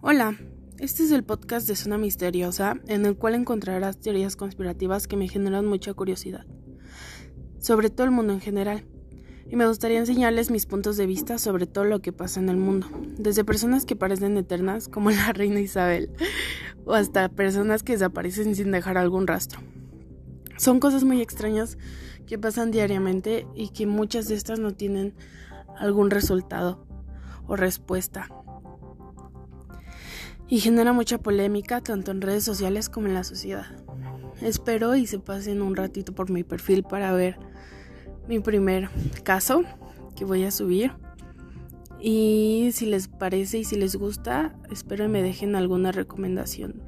Hola, este es el podcast de Zona Misteriosa, en el cual encontrarás teorías conspirativas que me generan mucha curiosidad, sobre todo el mundo en general. Y me gustaría enseñarles mis puntos de vista sobre todo lo que pasa en el mundo, desde personas que parecen eternas, como la reina Isabel, o hasta personas que desaparecen sin dejar algún rastro. Son cosas muy extrañas que pasan diariamente y que muchas de estas no tienen algún resultado o respuesta y genera mucha polémica tanto en redes sociales como en la sociedad. Espero y se pasen un ratito por mi perfil para ver mi primer caso que voy a subir. Y si les parece y si les gusta, espero me dejen alguna recomendación.